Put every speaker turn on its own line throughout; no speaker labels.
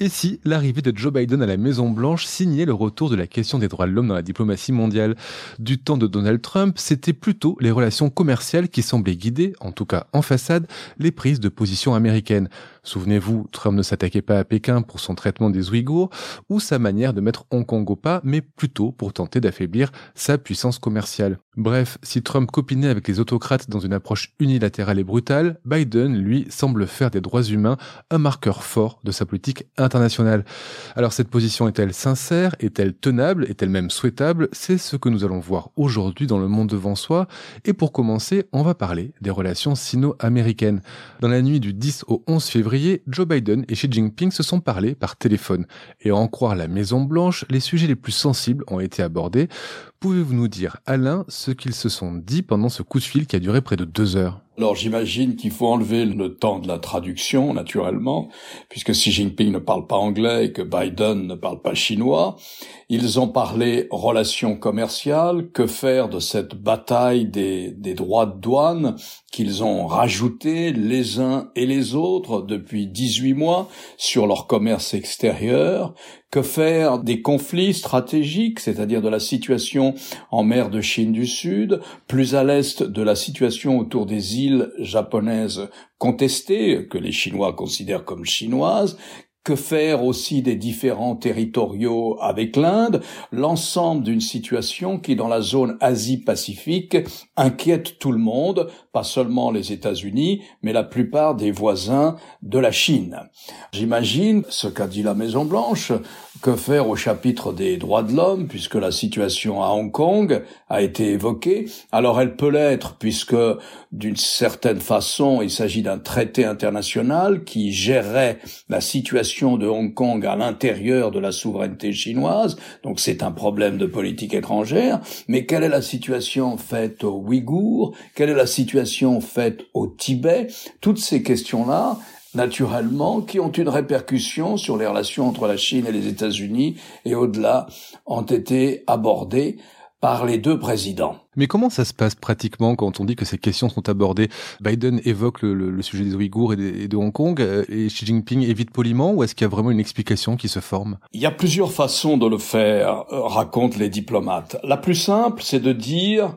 Et si l'arrivée de Joe Biden à la Maison Blanche signait le retour de la question des droits de l'homme dans la diplomatie mondiale? Du temps de Donald Trump, c'était plutôt les relations commerciales qui semblaient guider, en tout cas en façade, les prises de position américaines. Souvenez-vous, Trump ne s'attaquait pas à Pékin pour son traitement des Ouïghours ou sa manière de mettre Hong Kong au pas, mais plutôt pour tenter d'affaiblir sa puissance commerciale. Bref, si Trump copinait avec les autocrates dans une approche unilatérale et brutale, Biden, lui, semble faire des droits humains un marqueur fort de sa politique internationale. Alors cette position est-elle sincère Est-elle tenable Est-elle même souhaitable? C'est ce que nous allons voir aujourd'hui dans le monde devant soi. Et pour commencer, on va parler des relations sino-américaines. Dans la nuit du 10 au 11 février, Joe Biden et Xi Jinping se sont parlé par téléphone. Et à en croire la Maison Blanche, les sujets les plus sensibles ont été abordés. Pouvez-vous nous dire, Alain, ce qu'ils se sont dit pendant ce coup de fil qui a duré près de deux heures?
Alors j'imagine qu'il faut enlever le temps de la traduction, naturellement, puisque Xi Jinping ne parle pas anglais et que Biden ne parle pas chinois. Ils ont parlé relations commerciales, que faire de cette bataille des, droits de douane qu'ils ont rajouté les uns et les autres depuis 18 mois sur leur commerce extérieur, que faire des conflits stratégiques, c'est-à-dire de la situation en mer de Chine du Sud, plus à l'est de la situation autour des îles japonaises contestées, que les Chinois considèrent comme chinoises, que faire aussi des différents territoriaux avec l'Inde, l'ensemble d'une situation qui, dans la zone Asie-Pacifique, inquiète tout le monde, pas seulement les États-Unis, mais la plupart des voisins de la Chine. J'imagine ce qu'a dit la Maison Blanche, que faire au chapitre des droits de l'homme, puisque la situation à Hong Kong a été évoquée? Alors elle peut l'être, puisque d'une certaine façon, il s'agit d'un traité international qui gérerait la situation de Hong Kong à l'intérieur de la souveraineté chinoise, donc c'est un problème de politique étrangère, mais quelle est la situation faite aux Ouïghours, quelle est la situation faite au Tibet, toutes ces questions-là, naturellement, qui ont une répercussion sur les relations entre la Chine et les États-Unis et au-delà, ont été abordées par les deux présidents.
Mais comment ça se passe pratiquement quand on dit que ces questions sont abordées? Biden évoque le, sujet des Ouïghours et, de Hong Kong, euh, et Xi Jinping évite poliment, ou est-ce qu'il y a vraiment une explication qui se forme?
Il y a plusieurs façons de le faire, euh, racontent les diplomates. La plus simple, c'est de dire,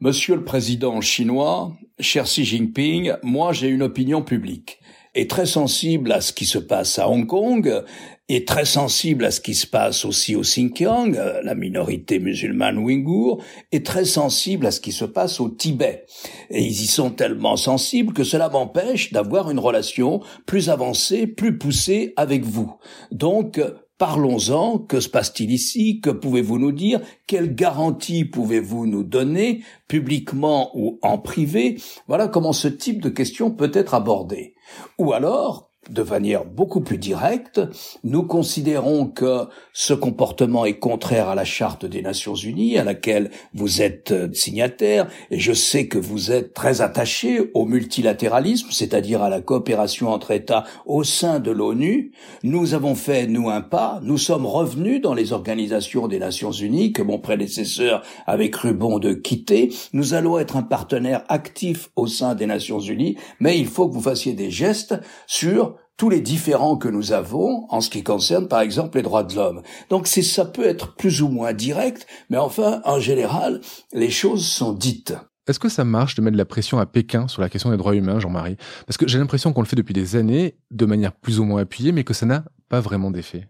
Monsieur le Président chinois, cher Xi Jinping, moi j'ai une opinion publique est très sensible à ce qui se passe à Hong Kong, est très sensible à ce qui se passe aussi au Xinjiang, la minorité musulmane ouïghour, est très sensible à ce qui se passe au Tibet. Et ils y sont tellement sensibles que cela m'empêche d'avoir une relation plus avancée, plus poussée avec vous. Donc, Parlons-en, que se passe-t-il ici? Que pouvez-vous nous dire? Quelles garanties pouvez-vous nous donner, publiquement ou en privé? Voilà comment ce type de question peut être abordé. Ou alors, de manière beaucoup plus directe, nous considérons que ce comportement est contraire à la charte des Nations Unies, à laquelle vous êtes euh, signataire, et je sais que vous êtes très attaché au multilatéralisme, c'est-à-dire à la coopération entre États au sein de l'ONU. Nous avons fait, nous, un pas, nous sommes revenus dans les organisations des Nations Unies que mon prédécesseur avait cru bon de quitter. Nous allons être un partenaire actif au sein des Nations Unies, mais il faut que vous fassiez des gestes sur tous les différents que nous avons en ce qui concerne par exemple les droits de l'homme. Donc c'est ça peut être plus ou moins direct, mais enfin en général les choses sont dites.
Est-ce que ça marche de mettre de la pression à Pékin sur la question des droits humains, Jean-Marie? Parce que j'ai l'impression qu'on le fait depuis des années, de manière plus ou moins appuyée, mais que ça n'a pas vraiment d'effet.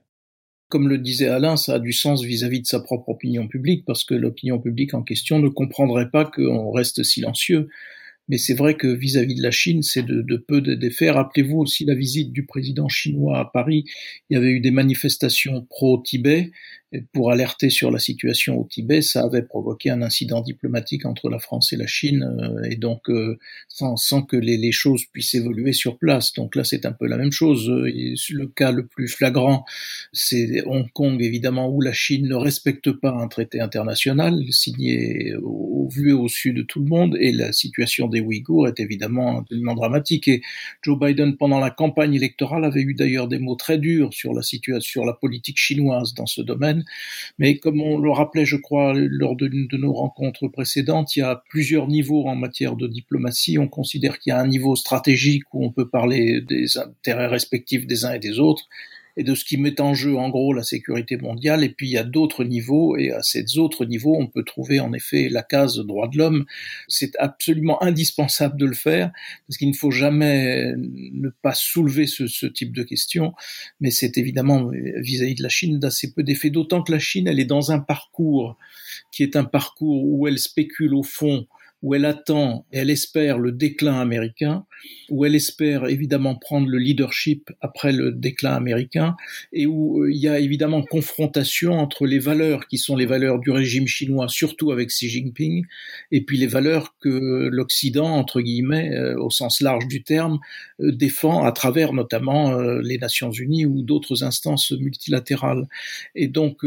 Comme le disait Alain, ça a du sens vis-à-vis -vis de sa propre opinion publique, parce que l'opinion publique en question ne comprendrait pas qu'on reste silencieux. Mais c'est vrai que vis-à-vis de la Chine, c'est de, de, peu d'effets. Rappelez-vous aussi la visite du président chinois à Paris. Il y avait eu des manifestations pro-Tibet pour alerter sur la situation au Tibet, ça avait provoqué un incident diplomatique entre la France et la Chine, euh, et donc euh, sans, sans, que les, les, choses puissent évoluer sur place. Donc là, c'est un peu la même chose. Le cas le plus flagrant, c'est Hong Kong, évidemment, où la Chine ne respecte pas un traité international signé au, vu et au su de tout le monde, et la situation des Ouïghours est évidemment absolument dramatique. Et Joe Biden, pendant la campagne électorale, avait eu d'ailleurs des mots très durs sur la situation, sur la politique chinoise dans ce domaine mais comme on le rappelait, je crois, lors de de nos rencontres précédentes, il y a plusieurs niveaux en matière de diplomatie. On considère qu'il y a un niveau stratégique où on peut parler des intérêts respectifs des uns et des autres et de ce qui met en jeu en gros la sécurité mondiale. Et puis il y a d'autres niveaux, et à ces autres niveaux, on peut trouver en effet la case droit de l'homme. C'est absolument indispensable de le faire, parce qu'il ne faut jamais ne pas soulever ce, type de questions, mais c'est évidemment vis-à-vis de la Chine d'assez peu d'effet, d'autant que la Chine, elle est dans un parcours qui est un parcours où elle spécule au fond où elle attend et elle espère le déclin américain, où elle espère évidemment prendre le leadership après le déclin américain, et où euh, il y a évidemment confrontation entre les valeurs qui sont les valeurs du régime chinois, surtout avec Xi Jinping, et puis les valeurs que l'Occident, entre guillemets, euh, au sens large du terme, euh, défend à travers notamment les Nations Unies ou d'autres instances multilatérales. Et donc,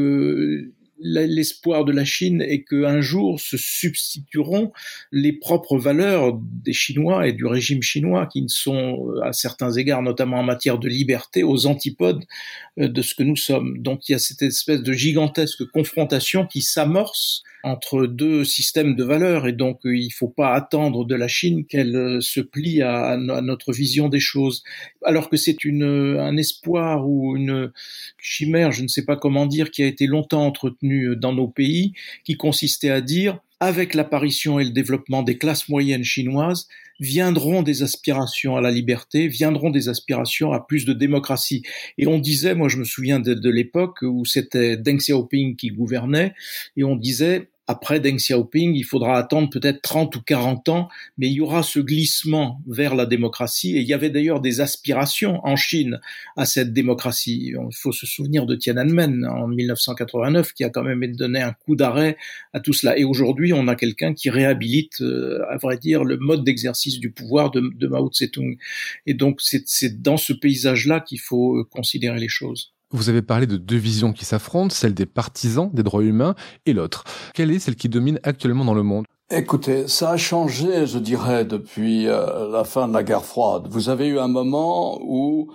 l'espoir de la Chine est qu'un jour se substitueront les propres valeurs des Chinois et du régime chinois qui ne sont euh, à certains égards, notamment en matière de liberté, aux antipodes euh, de ce que nous sommes. Donc il y a cette espèce de gigantesque confrontation qui s'amorce entre deux systèmes de valeurs et donc euh, il ne faut pas attendre de la Chine qu'elle se plie à, notre vision des choses. Alors que c'est une, un espoir ou une chimère, je ne sais pas comment dire, qui a été longtemps entretenu dans nos pays, qui consistait à dire avec l'apparition et le développement des classes moyennes chinoises, viendront des aspirations à la liberté, viendront des aspirations à plus de démocratie. Et on disait, moi je me souviens de l'époque où c'était Deng Xiaoping qui gouvernait, et on disait, après Deng Xiaoping, il faudra attendre peut-être 30 ou 40 ans, mais il y aura ce glissement vers la démocratie. Et il y avait d'ailleurs des aspirations en Chine à cette démocratie. Il faut se souvenir de Tiananmen en 1989, qui a quand même donné un coup d'arrêt à tout cela. Et aujourd'hui, on a quelqu'un qui réhabilite, euh, à vrai dire, le mode d'exercice du pouvoir de, de Mao Tse-tung. Et donc, c'est dans ce paysage-là qu'il faut euh, considérer les choses.
Vous avez parlé de deux visions qui s'affrontent, celle des partisans des droits humains et l'autre. Quelle est celle qui domine actuellement dans le monde?
Écoutez, ça a changé, je dirais, depuis euh, la fin de la guerre froide. Vous avez eu un moment où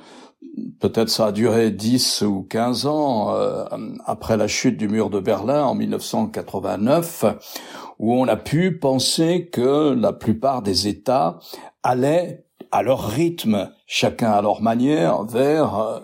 peut-être ça a duré 10 ou 15 ans euh, après la chute du mur de Berlin en 1989, où on a pu penser que la plupart des États allaient à leur rythme, chacun à leur manière, vers euh,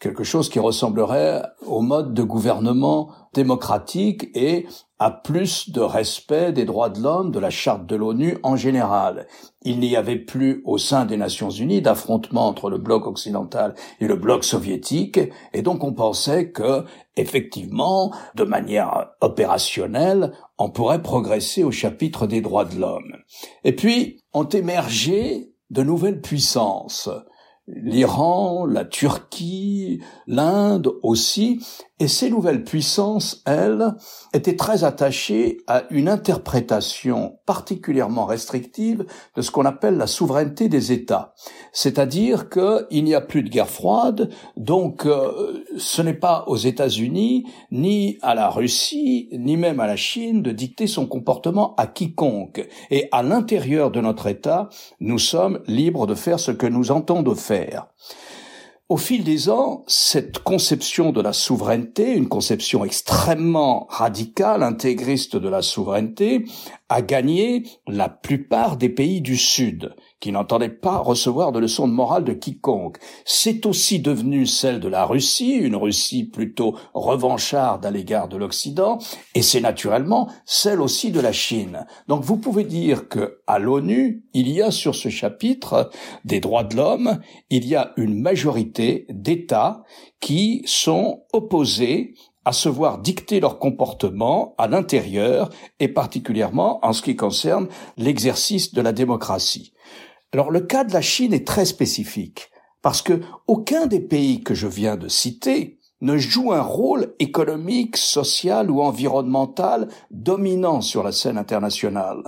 quelque chose qui ressemblerait au mode de gouvernement démocratique et à plus de respect des droits de l'homme, de la charte de l'ONU en général. Il n'y avait plus au sein des Nations Unies d'affrontement entre le bloc occidental et le bloc soviétique, et donc on pensait que, effectivement, de manière opérationnelle, on pourrait progresser au chapitre des droits de l'homme. Et puis, ont émergé de nouvelles puissances l'Iran, la Turquie, l'Inde aussi, et ces nouvelles puissances, elles, étaient très attachées à une interprétation particulièrement restrictive de ce qu'on appelle la souveraineté des États. C'est-à-dire qu'il n'y a plus de guerre froide, donc euh, ce n'est pas aux États-Unis, ni à la Russie, ni même à la Chine de dicter son comportement à quiconque. Et à l'intérieur de notre État, nous sommes libres de faire ce que nous entendons faire. Au fil des ans, cette conception de la souveraineté, une conception extrêmement radicale, intégriste de la souveraineté, a gagné la plupart des pays du Sud qui n'entendait pas recevoir de leçons de morale de quiconque. C'est aussi devenu celle de la Russie, une Russie plutôt revancharde à l'égard de l'Occident, et c'est naturellement celle aussi de la Chine. Donc vous pouvez dire que à l'ONU, il y a sur ce chapitre des droits de l'homme, il y a une majorité d'États qui sont opposés à se voir dicter leur comportement à l'intérieur et particulièrement en ce qui concerne l'exercice de la démocratie. Alors le cas de la Chine est très spécifique parce que aucun des pays que je viens de citer ne joue un rôle économique, social ou environnemental dominant sur la scène internationale.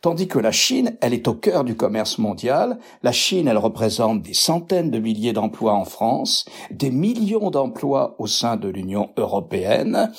Tandis que la Chine, elle est au cœur du commerce mondial. La Chine, elle représente des centaines de milliers d'emplois en France, des millions d'emplois au sein de l'Union européenne.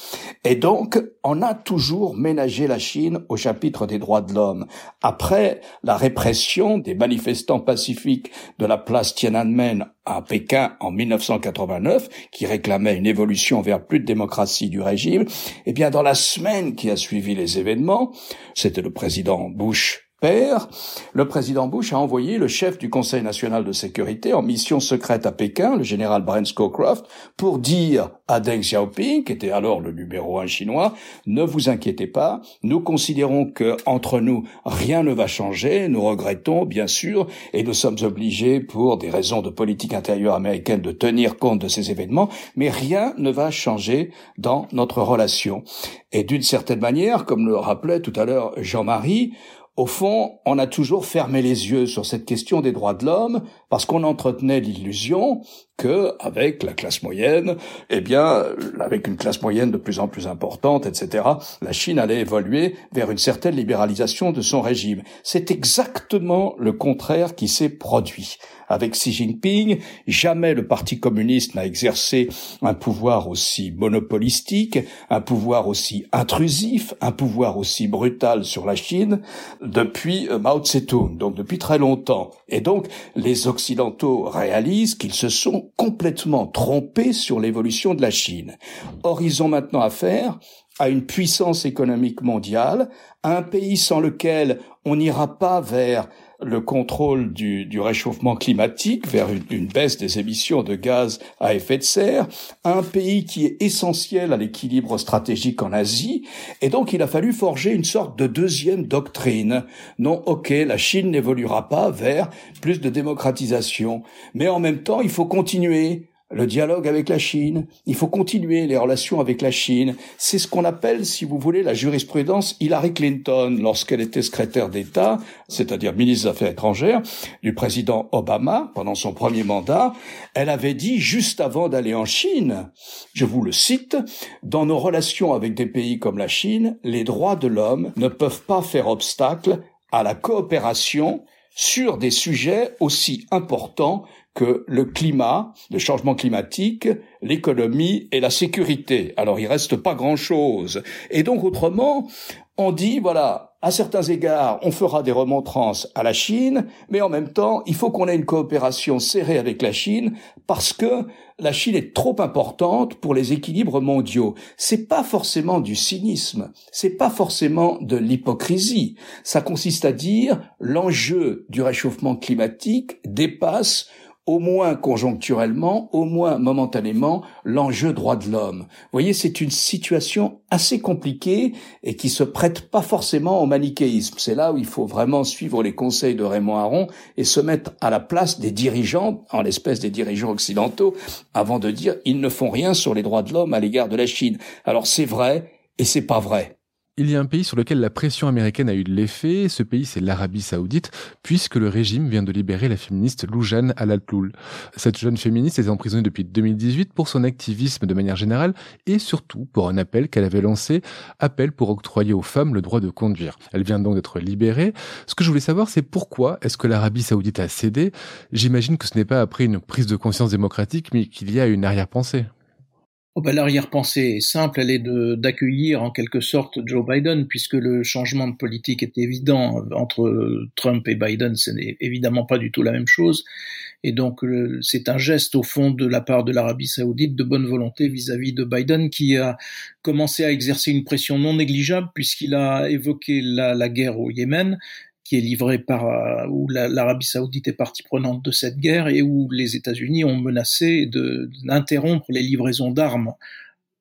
Et donc, on a toujours ménagé la Chine au chapitre des droits de l'homme. Après la répression des manifestants pacifiques de la place Tiananmen à Pékin en 1989, qui réclamait une évolution vers plus de démocratie du régime, eh bien, dans la semaine qui a suivi les événements, c'était le président Bush père, le président Bush a envoyé le chef du Conseil national de sécurité en mission secrète à Pékin, le général Brent Scowcroft, pour dire à Deng Xiaoping, qui était alors le numéro un chinois, ne vous inquiétez pas, nous considérons que entre nous rien ne va changer, nous regrettons bien sûr, et nous sommes obligés pour des raisons de politique intérieure américaine de tenir compte de ces événements, mais rien ne va changer dans notre relation. Et d'une certaine manière, comme le rappelait tout à l'heure Jean-Marie, au fond, on a toujours fermé les yeux sur cette question des droits de l'homme parce qu'on entretenait l'illusion que, avec la classe moyenne, eh bien, avec une classe moyenne de plus en plus importante, etc., la Chine allait évoluer vers une certaine libéralisation de son régime. C'est exactement le contraire qui s'est produit avec Xi Jinping. Jamais le Parti communiste n'a exercé un pouvoir aussi monopolistique, un pouvoir aussi intrusif, un pouvoir aussi brutal sur la Chine depuis euh, Mao Tse-tung, donc depuis très longtemps. Et donc, les Occidentaux réalisent qu'ils se sont complètement trompés sur l'évolution de la Chine. Or, ils ont maintenant affaire à une puissance économique mondiale, un pays sans lequel on n'ira pas vers le contrôle du, réchauffement climatique vers une, baisse des émissions de gaz à effet de serre, un pays qui est essentiel à l'équilibre stratégique en Asie, et donc il a fallu forger une sorte de deuxième doctrine. Non, ok, la Chine n'évoluera pas vers plus de démocratisation, mais en même temps, il faut continuer le dialogue avec la Chine, il faut continuer les relations avec la Chine. C'est ce qu'on appelle, si vous voulez, la jurisprudence Hillary Clinton lorsqu'elle était secrétaire d'État, c'est-à-dire ministre des Affaires étrangères, du président Obama pendant son premier mandat. Elle avait dit juste avant d'aller en Chine, je vous le cite, dans nos relations avec des pays comme la Chine, les droits de l'homme ne peuvent pas faire obstacle à la coopération sur des sujets aussi importants que le climat, le changement climatique, l'économie et la sécurité. Alors il reste pas grand-chose. Et donc autrement, on dit voilà, à certains égards, on fera des remontrances à la Chine, mais en même temps, il faut qu'on ait une coopération serrée avec la Chine parce que la Chine est trop importante pour les équilibres mondiaux. C'est pas forcément du cynisme, c'est pas forcément de l'hypocrisie. Ça consiste à dire l'enjeu du réchauffement climatique dépasse au moins conjoncturellement, au moins momentanément, l'enjeu droit de l'homme. Vous voyez, c'est une situation assez compliquée et qui se prête pas forcément au manichéisme. C'est là où il faut vraiment suivre les conseils de Raymond Aron et se mettre à la place des dirigeants, en l'espèce des dirigeants occidentaux, avant de dire ils ne font rien sur les droits de l'homme à l'égard de la Chine. Alors c'est vrai et c'est pas vrai.
Il y a un pays sur lequel la pression américaine a eu de l'effet, ce pays c'est l'Arabie saoudite, puisque le régime vient de libérer la féministe Loujaine Al-Atloul. Cette jeune féministe est emprisonnée depuis 2018 pour son activisme de manière générale et surtout pour un appel qu'elle avait lancé, appel pour octroyer aux femmes le droit de conduire. Elle vient donc d'être libérée. Ce que je voulais savoir c'est pourquoi est-ce que l'Arabie saoudite a cédé? J'imagine que ce n'est pas après une prise de conscience démocratique, mais qu'il y a une arrière-pensée.
Oh ben, L'arrière-pensée est simple, elle est d'accueillir en quelque sorte Joe Biden, puisque le changement de politique est évident entre Trump et Biden, ce n'est évidemment pas du tout la même chose. Et donc c'est un geste au fond de la part de l'Arabie saoudite de bonne volonté vis-à-vis de Biden qui a commencé à exercer une pression non négligeable puisqu'il a évoqué la guerre au Yémen qui est livré par euh, où l'Arabie Saoudite est partie prenante de cette guerre et où les États-Unis ont menacé d'interrompre les livraisons d'armes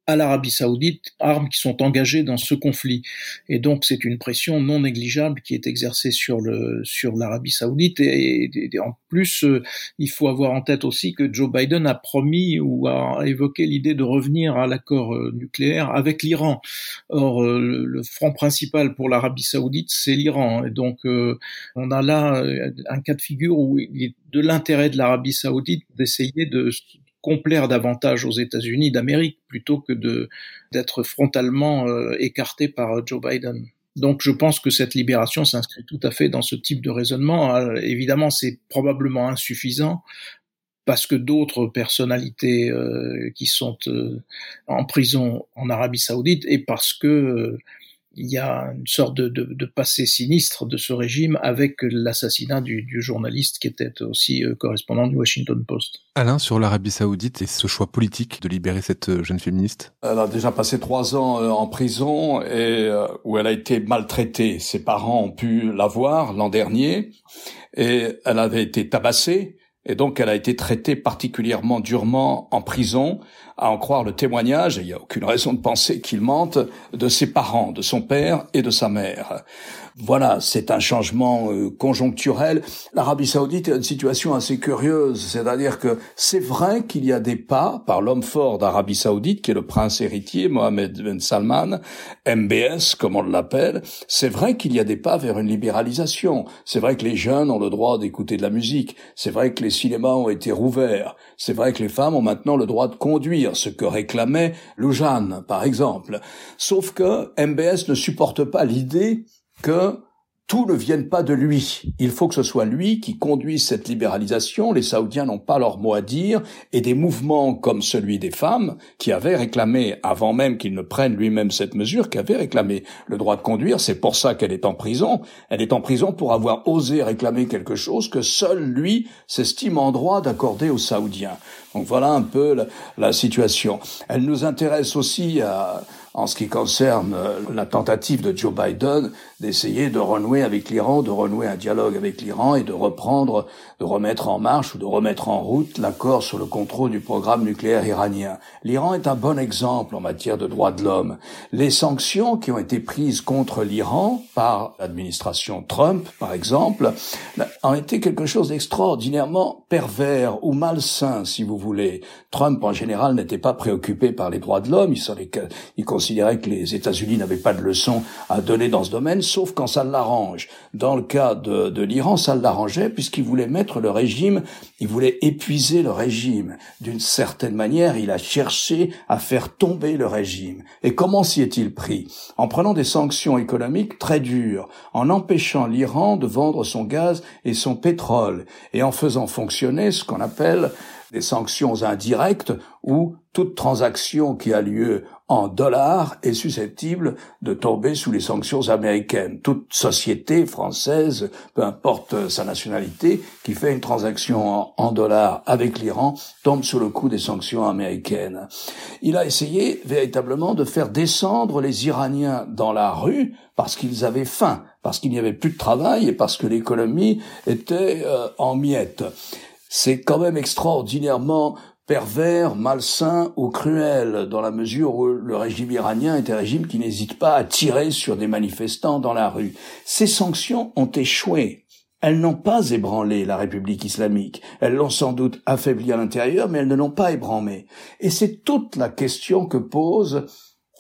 à l'Arabie saoudite, armes qui sont engagées dans ce conflit. Et donc c'est une pression non négligeable qui est exercée sur le sur l'Arabie saoudite. Et, en plus, euh, il faut avoir en tête aussi que Joe Biden a promis ou a évoqué l'idée de revenir à l'accord euh, nucléaire avec l'Iran. Or, euh, le front principal pour l'Arabie saoudite, c'est l'Iran. Et donc on a là un cas de figure où il est de l'intérêt de l'Arabie saoudite d'essayer de complaire davantage aux États-Unis d'Amérique plutôt que d'être frontalement euh, écarté par Joe Biden. Donc je pense que cette libération s'inscrit tout à fait dans ce type de raisonnement. Euh, évidemment, c'est probablement insuffisant parce que d'autres personnalités euh, qui sont en prison en Arabie saoudite et parce que il y a une sorte de, de, de, passé sinistre de ce régime avec l'assassinat du, du, journaliste qui était aussi euh, correspondant du Washington Post.
Alain, sur l'Arabie saoudite et ce choix politique de libérer cette euh, jeune féministe?
Elle a déjà passé trois ans euh, en prison et où elle a été maltraitée. Ses parents ont pu la voir l'an dernier et elle avait été tabassée et donc elle a été traitée particulièrement durement en prison à en croire le témoignage, et il n'y a aucune raison de penser qu'il mente, de ses parents, de son père et de sa mère. Voilà, c'est un changement euh, conjoncturel. L'Arabie saoudite est une situation assez curieuse, c'est-à-dire que c'est vrai qu'il y a des pas par l'homme fort d'Arabie saoudite, qui est le prince héritier, Mohamed Ben Salman, MBS comme on l'appelle, c'est vrai qu'il y a des pas vers une libéralisation. C'est vrai que les jeunes ont le droit d'écouter de la musique. C'est vrai que les cinémas ont été rouverts. C'est vrai que les femmes ont maintenant le droit de conduire, ce que réclamait Loujain, par exemple. Sauf que MBS ne supporte pas l'idée que tout ne vienne pas de lui. Il faut que ce soit lui qui conduise cette libéralisation. Les Saoudiens n'ont pas leur mot à dire et des mouvements comme celui des femmes qui avaient réclamé, avant même qu'il ne prenne lui-même cette mesure, qui avaient réclamé le droit de conduire. C'est pour ça qu'elle est en prison. Elle est en prison pour avoir osé réclamer quelque chose que seul lui s'estime en droit d'accorder aux Saoudiens. Donc voilà un peu la, la situation. Elle nous intéresse aussi à, en ce qui concerne euh, la tentative de Joe Biden d'essayer de renouer avec l'Iran, de renouer un dialogue avec l'Iran et de reprendre, de remettre en marche ou de remettre en route l'accord sur le contrôle du programme nucléaire iranien. L'Iran est un bon exemple en matière de droits de l'homme. Les sanctions qui ont été prises contre l'Iran par l'administration Trump, par exemple, ont été quelque chose d'extraordinairement pervers ou malsain, si vous voulez. Trump, en général, n'était pas préoccupé par les droits de l'homme. Il, considérait que les États-Unis n'avaient pas de leçons à donner dans ce domaine, sauf quand ça l'arrange. Dans le cas de, de l'Iran, ça l'arrangeait puisqu'il voulait mettre le régime, il voulait épuiser le régime. D'une certaine manière, il a cherché à faire tomber le régime. Et comment s'y est-il pris? En prenant des sanctions économiques très dures, en empêchant l'Iran de vendre son gaz et son pétrole, et en faisant fonctionner ce qu'on appelle des sanctions indirectes où toute transaction qui a lieu en dollars est susceptible de tomber sous les sanctions américaines. Toute société française, peu importe sa nationalité, qui fait une transaction en, dollars avec l'Iran tombe sous le coup des sanctions américaines. Il a essayé véritablement de faire descendre les Iraniens dans la rue parce qu'ils avaient faim, parce qu'il n'y avait plus de travail et parce que l'économie était euh, en miettes c'est quand même extraordinairement pervers, malsain ou cruel, dans la mesure où le régime iranien est un régime qui n'hésite pas à tirer sur des manifestants dans la rue. Ces sanctions ont échoué. Elles n'ont pas ébranlé la République islamique. Elles l'ont sans doute affaibli à l'intérieur, mais elles ne l'ont pas ébranlé. Et c'est toute la question que posent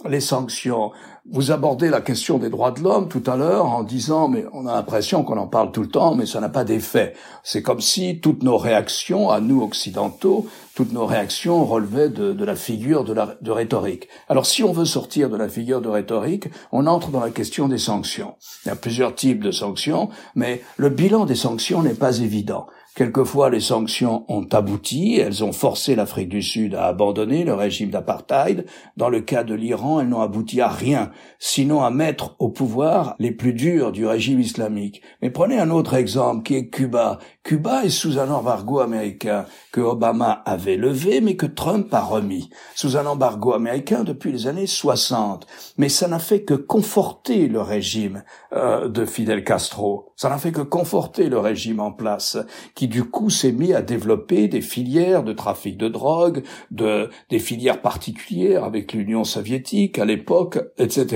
les sanctions. Vous abordez la question des droits de l'homme tout à l'heure en disant mais on a l'impression qu'on en parle tout le temps mais ça n'a pas d'effet. C'est comme si toutes nos réactions à nous occidentaux, toutes nos réactions relevaient de, la figure de, la, de rhétorique. Alors si on veut sortir de la figure de rhétorique, on entre dans la question des sanctions. Il y a plusieurs types de sanctions, mais le bilan des sanctions n'est pas évident. Quelquefois, les sanctions ont abouti, elles ont forcé l'Afrique du Sud à abandonner le régime d'apartheid. Dans le cas de l'Iran, elles n'ont abouti à rien, sinon à mettre au pouvoir les plus durs du régime islamique. Mais prenez un autre exemple qui est Cuba. Cuba est sous un embargo américain que Obama avait levé, mais que Trump a remis. Sous un embargo américain depuis les années 60. Mais ça n'a fait que conforter le régime euh, de Fidel Castro. Ça n'a fait que conforter le régime en place, qui du coup s'est mis à développer des filières de trafic de drogue, de, des filières particulières avec l'Union soviétique à l'époque, etc.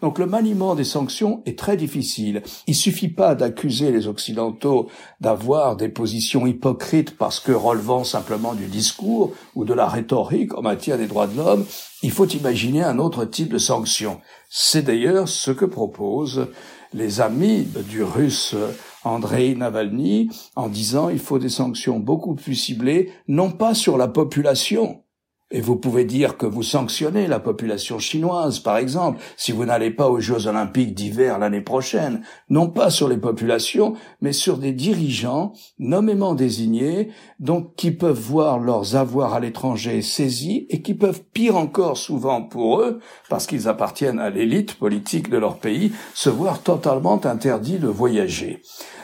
Donc le maniement des sanctions est très difficile. Il suffit pas d'accuser les Occidentaux d'avoir des positions hypocrites parce que relevant simplement du discours ou de la rhétorique en matière des droits de l'homme. Il faut imaginer un autre type de sanctions. C'est d'ailleurs ce que proposent les amis du russe Andrei Navalny en disant il faut des sanctions beaucoup plus ciblées, non pas sur la population, et vous pouvez dire que vous sanctionnez la population chinoise, par exemple, si vous n'allez pas aux Jeux olympiques d'hiver l'année prochaine, non pas sur les populations, mais sur des dirigeants nommément désignés, donc qui peuvent voir leurs avoirs à l'étranger saisis et qui peuvent, pire encore souvent pour eux, parce qu'ils appartiennent à l'élite politique de leur pays, se voir totalement interdits de voyager.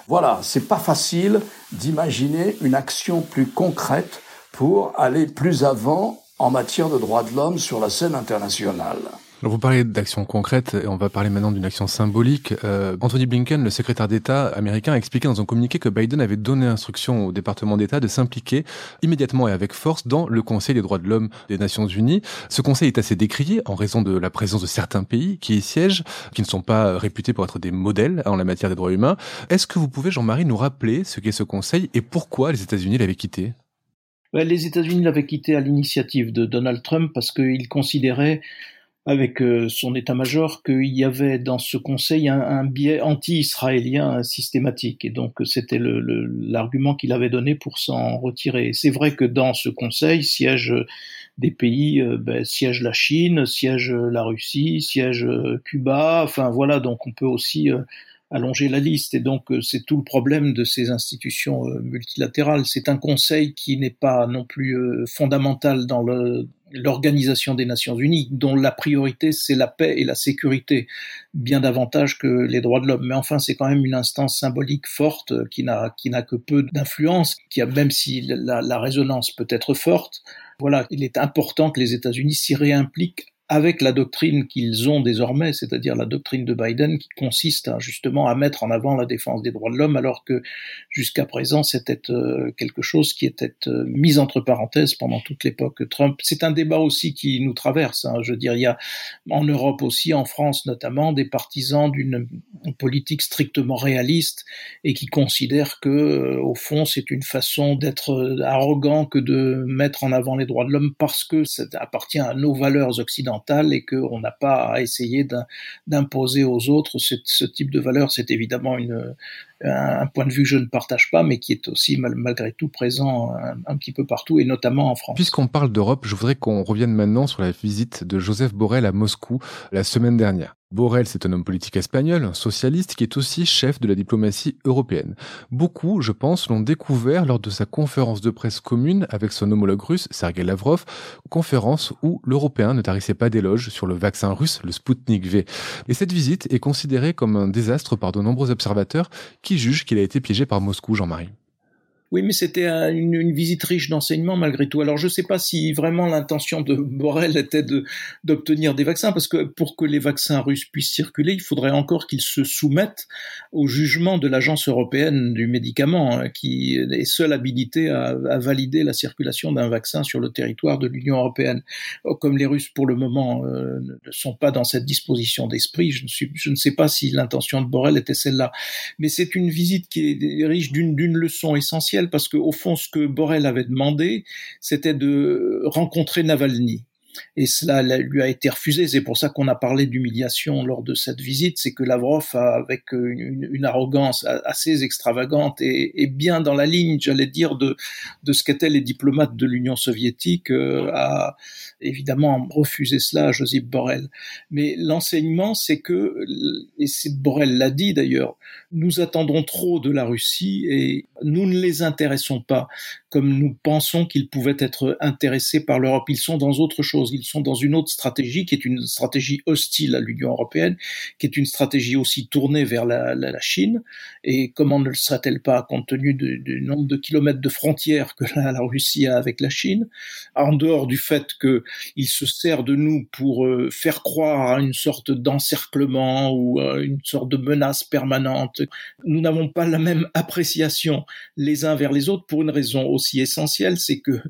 Voilà, c'est pas facile d'imaginer une action plus concrète pour aller plus avant en matière de droits de l'homme sur la scène internationale.
vous parlez d'actions concrètes et on va parler maintenant d'une action symbolique. Euh, Anthony Blinken, le secrétaire d'État américain, a expliqué dans un communiqué que Biden avait donné instruction au département d'État de s'impliquer immédiatement et avec force dans le Conseil des droits de l'homme des Nations Unies. Ce conseil est assez décrié en raison de la présence de certains pays qui y siègent, qui ne sont pas réputés pour être des modèles en la matière des droits humains. Est-ce que vous pouvez, Jean-Marie, nous rappeler ce qu'est ce conseil et pourquoi les États-Unis l'avaient quitté?
Les États-Unis l'avaient quitté à l'initiative de Donald Trump parce qu'il considérait, avec euh, son état-major, qu'il y avait dans ce Conseil un, biais anti-israélien systématique. Et donc c'était l'argument qu'il avait donné pour s'en retirer. C'est vrai que dans ce Conseil siègent des pays, euh, ben, siège la Chine, siège la Russie, siège euh, Cuba. Enfin voilà, donc on peut aussi allonger la liste. Et donc, euh, c'est tout le problème de ces institutions euh, multilatérales. C'est un conseil qui n'est pas non plus euh, fondamental dans l'organisation des Nations Unies, dont la priorité c'est la paix et la sécurité, bien davantage que les droits de l'homme. Mais enfin, c'est quand même une instance symbolique forte qui n'a qui n'a que peu d'influence, qui a même si la, la résonance peut être forte. Voilà, il est important que les États-Unis s'y réimpliquent avec la doctrine qu'ils ont désormais, c'est-à-dire la doctrine de Biden qui consiste justement à mettre en avant la défense des droits de l'homme, alors que jusqu'à présent c'était euh, quelque chose qui était euh, mis entre parenthèses pendant toute l'époque Trump. C'est un débat aussi qui nous traverse. Hein. Je veux dire, il y a en Europe aussi, en France notamment, des partisans d'une politique strictement réaliste et qui considèrent que, euh, au fond, c'est une façon d'être arrogant que de mettre en avant les droits de l'homme parce que ça appartient à nos valeurs occidentales et qu'on n'a pas à essayer d'imposer aux autres ce, type de valeur. C'est évidemment un, point de vue que je ne partage pas, mais qui est aussi malgré tout présent un, petit peu partout, et notamment en France.
Puisqu'on parle d'Europe, je voudrais qu'on revienne maintenant sur la visite de Joseph Borrell à Moscou la semaine dernière. Borrell, c'est un homme politique espagnol, un socialiste qui est aussi chef de la diplomatie européenne. Beaucoup, je pense, l'ont découvert lors de sa conférence de presse commune avec son homologue russe, Sergei Lavrov, conférence où l'Européen ne tarissait pas d'éloges sur le vaccin russe, le Sputnik V. Et cette visite est considérée comme un désastre par de nombreux observateurs qui jugent qu'il a été piégé par Moscou, Jean-Marie.
Oui, mais c'était une, visite riche d'enseignements malgré tout. Alors je ne sais pas si vraiment l'intention de Borrell était d'obtenir des vaccins, parce que pour que les vaccins russes puissent circuler, il faudrait encore qu'ils se soumettent au jugement de l'Agence européenne du médicament, hein, qui est seule habilitée à, valider la circulation d'un vaccin sur le territoire de l'Union européenne. Comme les Russes pour le moment euh, ne sont pas dans cette disposition d'esprit, je, je, ne sais pas si l'intention de Borrell était celle-là. Mais c'est une visite qui est riche d'une leçon essentielle parce que au fond, ce que Borrell avait demandé, c'était de rencontrer Navalny. Et cela lui a été refusé. C'est pour ça qu'on a parlé d'humiliation lors de cette visite. C'est que Lavrov, avec une, arrogance assez extravagante et, bien dans la ligne, j'allais dire, de, de ce qu'étaient les diplomates de l'Union soviétique, euh, a évidemment refusé cela à Joseph Borrell. Mais l'enseignement, c'est que, et Borrell l'a dit d'ailleurs, nous attendons trop de la Russie et nous ne les intéressons pas comme nous pensons qu'ils pouvaient être intéressés par l'Europe. Ils sont dans autre chose. Ils sont dans une autre stratégie qui est une stratégie hostile à l'Union européenne, qui est une stratégie aussi tournée vers la, Chine. Et comment ne le serait-elle pas compte tenu du, nombre de kilomètres de frontières que la, Russie a avec la Chine, en dehors du fait qu'il se sert de nous pour euh, faire croire à une sorte d'encerclement ou à une sorte de menace permanente? Nous n'avons pas la même appréciation les uns vers les autres pour une raison aussi essentielle, c'est que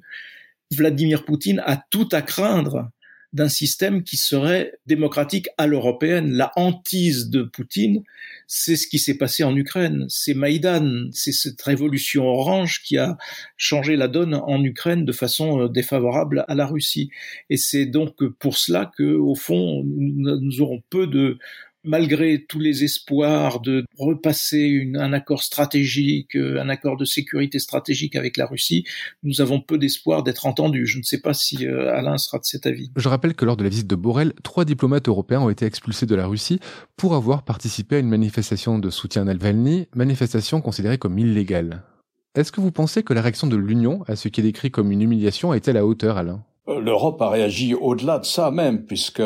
Vladimir Poutine a tout à craindre d'un système qui serait démocratique à l'européenne. La hantise de Poutine, c'est ce qui s'est passé en Ukraine. C'est Maïdan, c'est cette révolution orange qui a changé la donne en Ukraine de façon euh, défavorable à la Russie. Et c'est donc pour cela que, au fond, nous aurons peu de malgré tous les espoirs de repasser un accord stratégique, euh, un accord de sécurité stratégique avec la Russie, nous avons peu d'espoir d'être entendus. Je ne sais pas si euh, Alain sera de cet avis.
Je rappelle que lors de la visite de Borrell, trois diplomates européens ont été expulsés de la Russie pour avoir participé à une manifestation de soutien à Navalny, manifestation considérée comme illégale. Est-ce que vous pensez que la réaction de l'Union à ce qui est décrit comme une humiliation a été à la hauteur, Alain?
Euh, L'Europe a réagi au-delà de ça même, puisque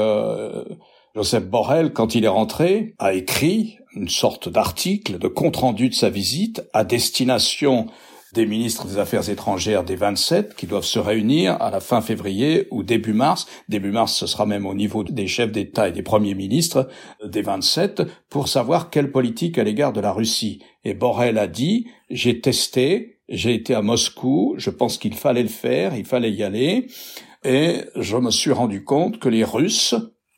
Joseph Borrell, quand il est rentré, a écrit une sorte d'article de compte-rendu de sa visite à destination des ministres des Affaires étrangères des 27 qui doivent se réunir à la fin février ou début mars. Début mars, ce sera même au niveau des chefs d'État et des premiers ministres des 27 pour savoir quelle politique à l'égard de la Russie. Et Borrell a dit, j'ai testé, j'ai été à Moscou, je pense qu'il fallait le faire, il fallait y aller, et je me suis rendu compte que les Russes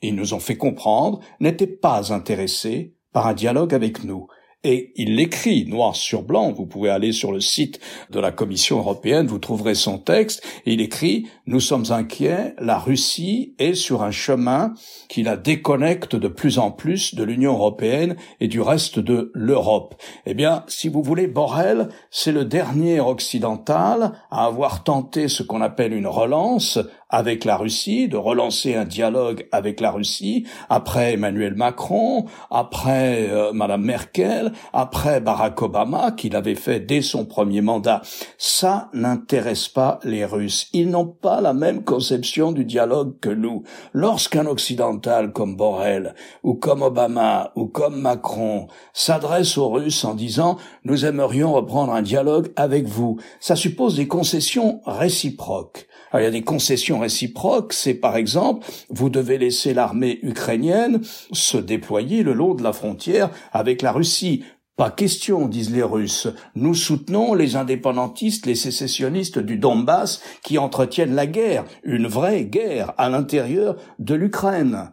ils nous ont fait comprendre, n'étaient pas intéressés par un dialogue avec nous. Et il l'écrit noir sur blanc. Vous pouvez aller sur le site de la Commission européenne, vous trouverez son texte. Et il écrit Nous sommes inquiets, la Russie est sur un chemin qui la déconnecte de plus en plus de l'Union européenne et du reste de l'Europe. Eh bien, si vous voulez, Borrell, c'est le dernier occidental à avoir tenté ce qu'on appelle une relance avec la Russie, de relancer un dialogue avec la Russie, après Emmanuel Macron, après euh, Madame Merkel, après Barack Obama, qui l'avait fait dès son premier mandat. Ça n'intéresse pas les Russes. Ils n'ont pas la même conception du dialogue que nous. Lorsqu'un occidental comme Borrell, ou comme Obama, ou comme Macron, s'adresse aux Russes en disant nous aimerions reprendre un dialogue avec vous, ça suppose des concessions réciproques. Il y a des concessions réciproques, c'est par exemple, vous devez laisser l'armée ukrainienne se déployer le long de la frontière avec la Russie. Pas question, disent les Russes. Nous soutenons les indépendantistes, les sécessionnistes du Donbass qui entretiennent la guerre, une vraie guerre à l'intérieur de l'Ukraine.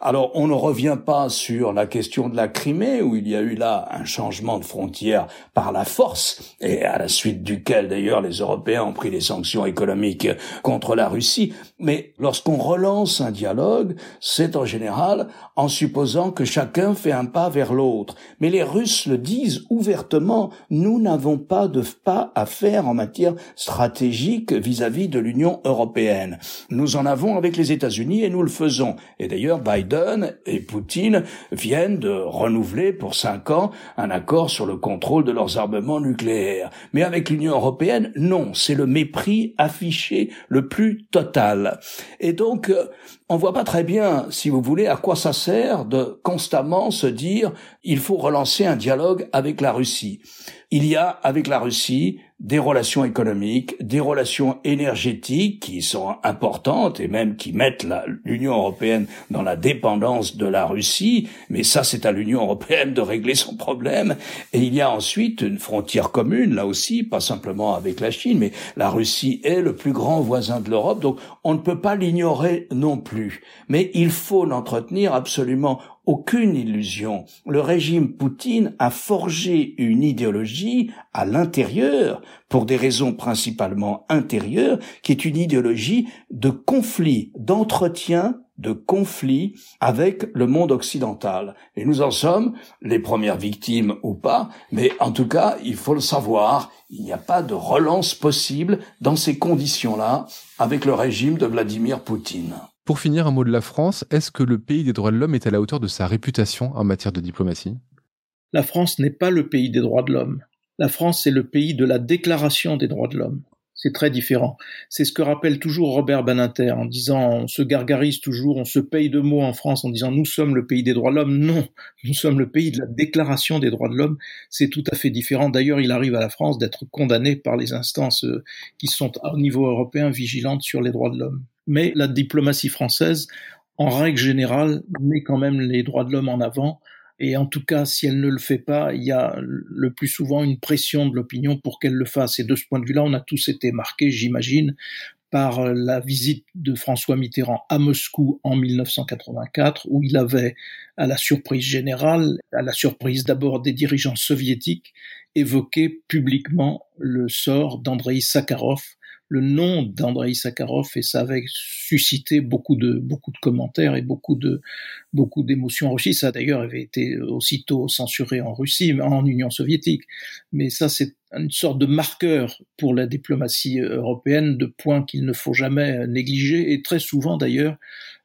Alors, on ne revient pas sur la question de la Crimée, où il y a eu là un changement de frontière par la force, et à la suite duquel, d'ailleurs, les Européens ont pris des sanctions économiques contre la Russie. Mais lorsqu'on relance un dialogue, c'est en général en supposant que chacun fait un pas vers l'autre. Mais les Russes le disent ouvertement, nous n'avons pas de pas à faire en matière stratégique vis-à-vis de l'Union européenne. Nous en avons avec les États-Unis et nous le faisons. Et d'ailleurs, Biden et Poutine viennent de renouveler pour cinq ans un accord sur le contrôle de leurs armements nucléaires. Mais avec l'Union européenne, non, c'est le mépris affiché le plus total. Et donc, euh, on voit pas très bien, si vous voulez, à quoi ça sert de constamment se dire il faut relancer un dialogue avec la Russie. Il y a avec la Russie des relations économiques, des relations énergétiques qui sont importantes et même qui mettent l'Union européenne dans la dépendance de la Russie, mais ça c'est à l'Union européenne de régler son problème. Et il y a ensuite une frontière commune, là aussi, pas simplement avec la Chine, mais la Russie est le plus grand voisin de l'Europe, donc on ne peut pas l'ignorer non plus. Mais il faut n'entretenir absolument aucune illusion. Le régime Poutine a forgé une idéologie à l'intérieur, pour des raisons principalement intérieures, qui est une idéologie de conflit, d'entretien de conflit avec le monde occidental. Et nous en sommes les premières victimes ou pas, mais en tout cas, il faut le savoir, il n'y a pas de relance possible dans ces conditions-là avec le régime de Vladimir Poutine.
Pour finir, un mot de la France. Est-ce que le pays des droits de l'homme est à la hauteur de sa réputation en matière de diplomatie?
La France n'est pas le pays des droits de l'homme. La France est le pays de la déclaration des droits de l'homme. C'est très différent. C'est ce que rappelle toujours Robert Baninter en disant, on se gargarise toujours, on se paye de mots en France en disant nous sommes le pays des droits de l'homme. Non, nous sommes le pays de la déclaration des droits de l'homme. C'est tout à fait différent. D'ailleurs, il arrive à la France d'être condamné par les instances euh, qui sont au niveau européen vigilantes sur les droits de l'homme mais la diplomatie française, en règle générale, met quand même les droits de l'homme en avant. Et en tout cas, si elle ne le fait pas, il y a le plus souvent une pression de l'opinion pour qu'elle le fasse. Et de ce point de vue-là, on a tous été marqués, j'imagine, par la visite de François Mitterrand à Moscou en 1984, où il avait, à la surprise générale, à la surprise d'abord des dirigeants soviétiques, évoqué publiquement le sort d'Andrei Sakharov, le nom d'Andrei Sakharov et ça avait suscité beaucoup de beaucoup de commentaires et beaucoup de beaucoup d'émotions en Russie. Ça d'ailleurs avait été aussitôt censuré en Russie, en Union soviétique. Mais ça c'est une sorte de marqueur pour la diplomatie européenne de points qu'il ne faut jamais négliger et très souvent d'ailleurs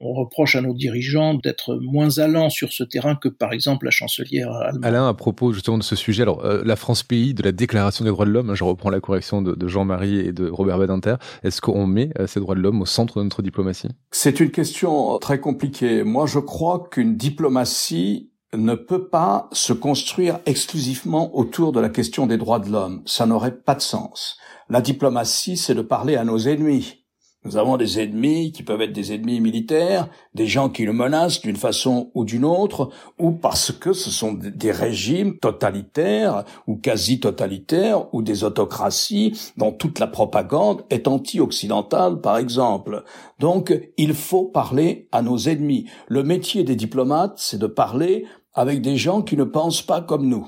on reproche à nos dirigeants d'être moins allants sur ce terrain que par exemple la chancelière allemande.
Alain, à propos justement de ce sujet, alors euh, la France pays de la Déclaration des droits de l'homme, hein, je reprends la correction de, de Jean-Marie et de Robert Badinter, est-ce qu'on met euh, ces droits de l'homme au centre de notre diplomatie?
C'est une question très compliquée. Moi, je crois qu'une diplomatie ne peut pas se construire exclusivement autour de la question des droits de l'homme. Ça n'aurait pas de sens. La diplomatie, c'est de parler à nos ennemis. Nous avons des ennemis qui peuvent être des ennemis militaires, des gens qui nous menacent d'une façon ou d'une autre, ou parce que ce sont des régimes totalitaires ou quasi totalitaires ou des autocraties dont toute la propagande est anti-occidentale, par exemple. Donc, il faut parler à nos ennemis. Le métier des diplomates, c'est de parler avec des gens qui ne pensent pas comme nous,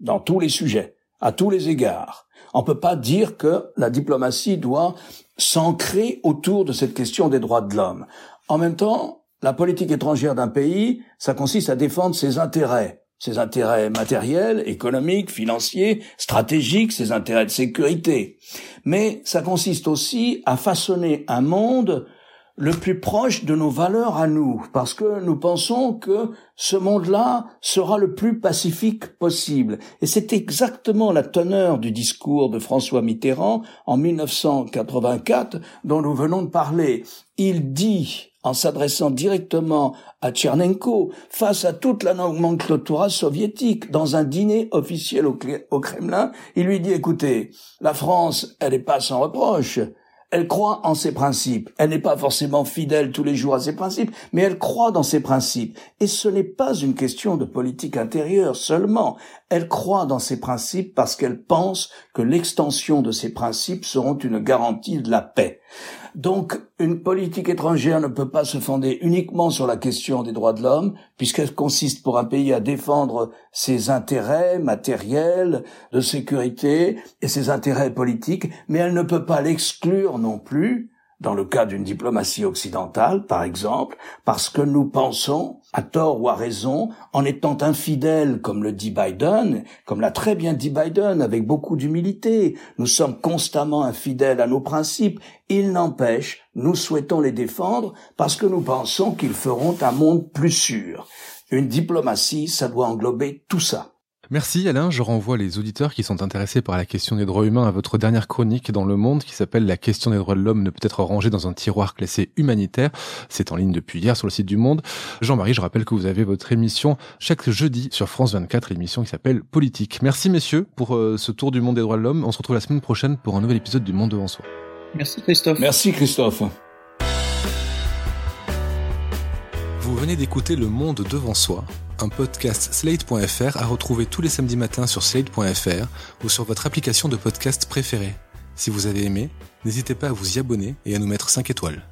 dans tous les sujets, à tous les égards. On peut pas dire que la diplomatie doit s'ancrer autour de cette question des droits de l'homme. En même temps, la politique étrangère d'un pays, ça consiste à défendre ses intérêts, ses intérêts matériels, économiques, financiers, stratégiques, ses intérêts de sécurité. Mais ça consiste aussi à façonner un monde le plus proche de nos valeurs à nous, parce que nous pensons que ce monde-là sera le plus pacifique possible. Et c'est exactement la teneur du discours de François Mitterrand en 1984 dont nous venons de parler. Il dit, en s'adressant directement à Tchernenko, face à toute la nomenclatura soviétique, dans un dîner officiel au, Kremlin, il lui dit, écoutez, la France, elle n'est pas sans reproche, elle croit en ses principes. Elle n'est pas forcément fidèle tous les jours à ses principes, mais elle croit dans ses principes. Et ce n'est pas une question de politique intérieure seulement. Elle croit dans ses principes parce qu'elle pense que l'extension de ses principes seront une garantie de la paix. Donc, une politique étrangère ne peut pas se fonder uniquement sur la question des droits de l'homme, puisqu'elle consiste pour un pays à défendre ses intérêts matériels, de sécurité et ses intérêts politiques, mais elle ne peut pas l'exclure non plus dans le cas d'une diplomatie occidentale, par exemple, parce que nous pensons, à tort ou à raison, en étant infidèles, comme le dit Biden, comme l'a très bien dit Biden, avec beaucoup d'humilité, nous sommes constamment infidèles à nos principes, il n'empêche, nous souhaitons les défendre parce que nous pensons qu'ils feront un monde plus sûr. Une diplomatie, ça doit englober tout ça.
Merci Alain, je renvoie les auditeurs qui sont intéressés par la question des droits humains à votre dernière chronique dans Le Monde qui s'appelle La question des droits de l'homme ne peut être rangée dans un tiroir classé humanitaire. C'est en ligne depuis hier sur le site du Monde. Jean-Marie, je rappelle que vous avez votre émission chaque jeudi sur France 24, l'émission qui s'appelle Politique. Merci messieurs pour euh, ce tour du monde des droits de l'homme. On se retrouve la semaine prochaine pour un nouvel épisode du Monde devant soi.
Merci Christophe.
Merci Christophe.
Vous venez d'écouter Le Monde devant soi un podcast slate.fr à retrouver tous les samedis matins sur slate.fr ou sur votre application de podcast préférée. Si vous avez aimé, n'hésitez pas à vous y abonner et à nous mettre 5 étoiles.